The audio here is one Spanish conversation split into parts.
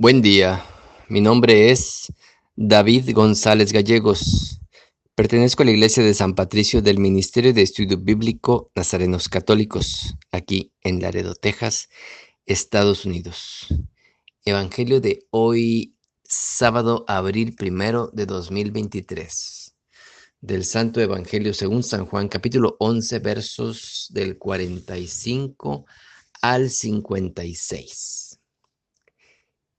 Buen día, mi nombre es David González Gallegos. Pertenezco a la Iglesia de San Patricio del Ministerio de Estudio Bíblico Nazarenos Católicos, aquí en Laredo, Texas, Estados Unidos. Evangelio de hoy, sábado, abril primero de 2023. Del Santo Evangelio según San Juan, capítulo 11, versos del 45 al 56.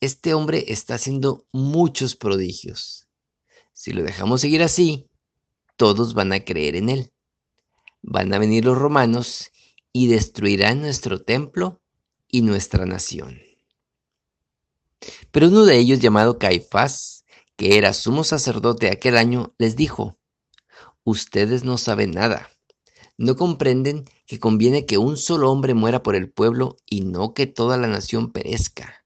Este hombre está haciendo muchos prodigios. Si lo dejamos seguir así, todos van a creer en él. Van a venir los romanos y destruirán nuestro templo y nuestra nación. Pero uno de ellos, llamado Caifás, que era sumo sacerdote aquel año, les dijo, ustedes no saben nada. No comprenden que conviene que un solo hombre muera por el pueblo y no que toda la nación perezca.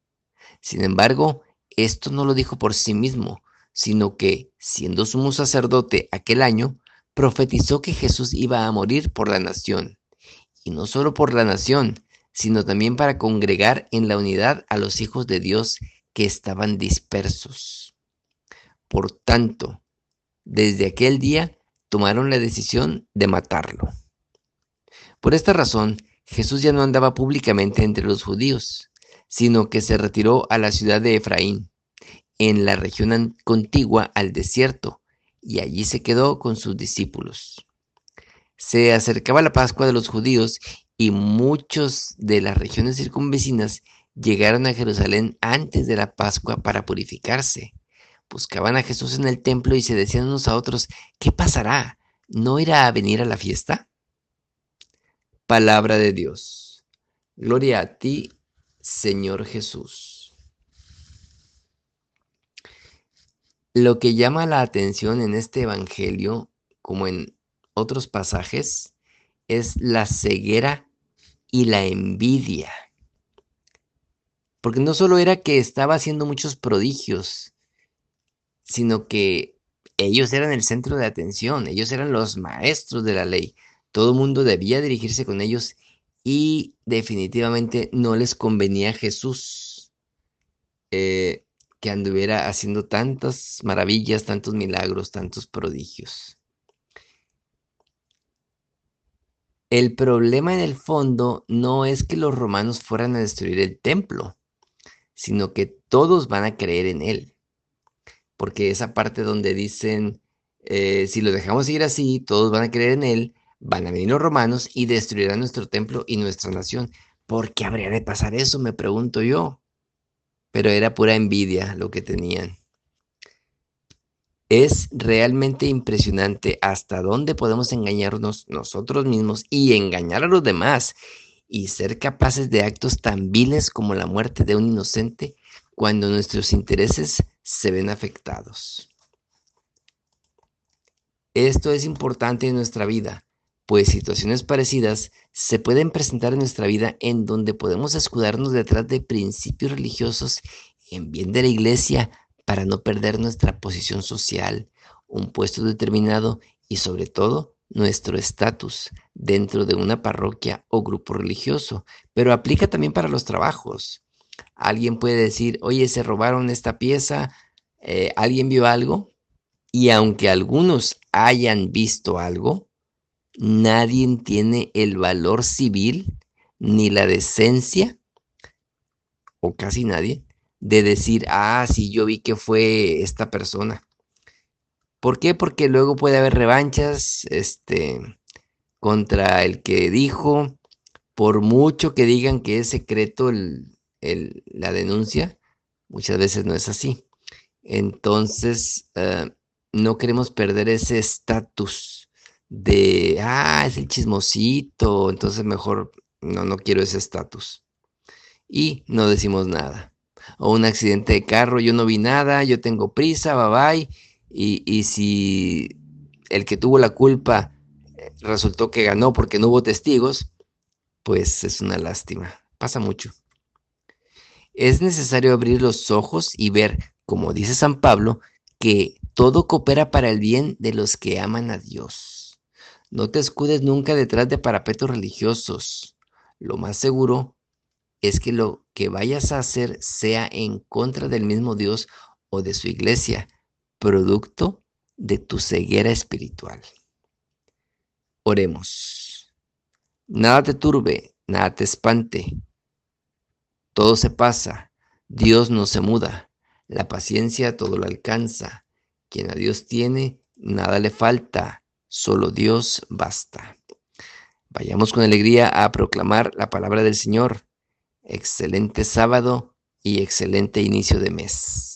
Sin embargo, esto no lo dijo por sí mismo, sino que, siendo sumo sacerdote aquel año, profetizó que Jesús iba a morir por la nación. Y no solo por la nación, sino también para congregar en la unidad a los hijos de Dios que estaban dispersos. Por tanto, desde aquel día tomaron la decisión de matarlo. Por esta razón, Jesús ya no andaba públicamente entre los judíos, sino que se retiró a la ciudad de Efraín, en la región contigua al desierto, y allí se quedó con sus discípulos. Se acercaba la Pascua de los judíos y muchos de las regiones circunvecinas llegaron a Jerusalén antes de la Pascua para purificarse. Buscaban a Jesús en el templo y se decían unos a otros, ¿qué pasará? ¿No irá a venir a la fiesta? Palabra de Dios. Gloria a ti, Señor Jesús. Lo que llama la atención en este Evangelio, como en otros pasajes, es la ceguera y la envidia. Porque no solo era que estaba haciendo muchos prodigios, sino que ellos eran el centro de atención, ellos eran los maestros de la ley. Todo el mundo debía dirigirse con ellos y definitivamente no les convenía a Jesús eh, que anduviera haciendo tantas maravillas, tantos milagros, tantos prodigios. El problema en el fondo no es que los romanos fueran a destruir el templo, sino que todos van a creer en él. Porque esa parte donde dicen, eh, si lo dejamos ir así, todos van a creer en él, Van a venir los romanos y destruirán nuestro templo y nuestra nación. ¿Por qué habría de pasar eso? Me pregunto yo. Pero era pura envidia lo que tenían. Es realmente impresionante hasta dónde podemos engañarnos nosotros mismos y engañar a los demás y ser capaces de actos tan viles como la muerte de un inocente cuando nuestros intereses se ven afectados. Esto es importante en nuestra vida pues situaciones parecidas se pueden presentar en nuestra vida en donde podemos escudarnos detrás de principios religiosos en bien de la iglesia para no perder nuestra posición social, un puesto determinado y sobre todo nuestro estatus dentro de una parroquia o grupo religioso, pero aplica también para los trabajos. Alguien puede decir, oye, se robaron esta pieza, eh, ¿alguien vio algo? Y aunque algunos hayan visto algo, nadie tiene el valor civil ni la decencia, o casi nadie, de decir, ah, sí, yo vi que fue esta persona. ¿Por qué? Porque luego puede haber revanchas este, contra el que dijo, por mucho que digan que es secreto la denuncia, muchas veces no es así. Entonces, eh, no queremos perder ese estatus de, ah, es el chismosito, entonces mejor no, no quiero ese estatus. Y no decimos nada. o un accidente de carro, yo no vi nada, yo tengo prisa, bye bye. Y, y si el que tuvo la culpa eh, resultó que ganó porque no hubo testigos, pues es una lástima. Pasa mucho. Es necesario abrir los ojos y ver, como dice San Pablo, que todo coopera para el bien de los que aman a Dios. No te escudes nunca detrás de parapetos religiosos. Lo más seguro es que lo que vayas a hacer sea en contra del mismo Dios o de su iglesia, producto de tu ceguera espiritual. Oremos. Nada te turbe, nada te espante. Todo se pasa, Dios no se muda, la paciencia todo lo alcanza. Quien a Dios tiene, nada le falta, solo Dios basta. Vayamos con alegría a proclamar la palabra del Señor. Excelente sábado y excelente inicio de mes.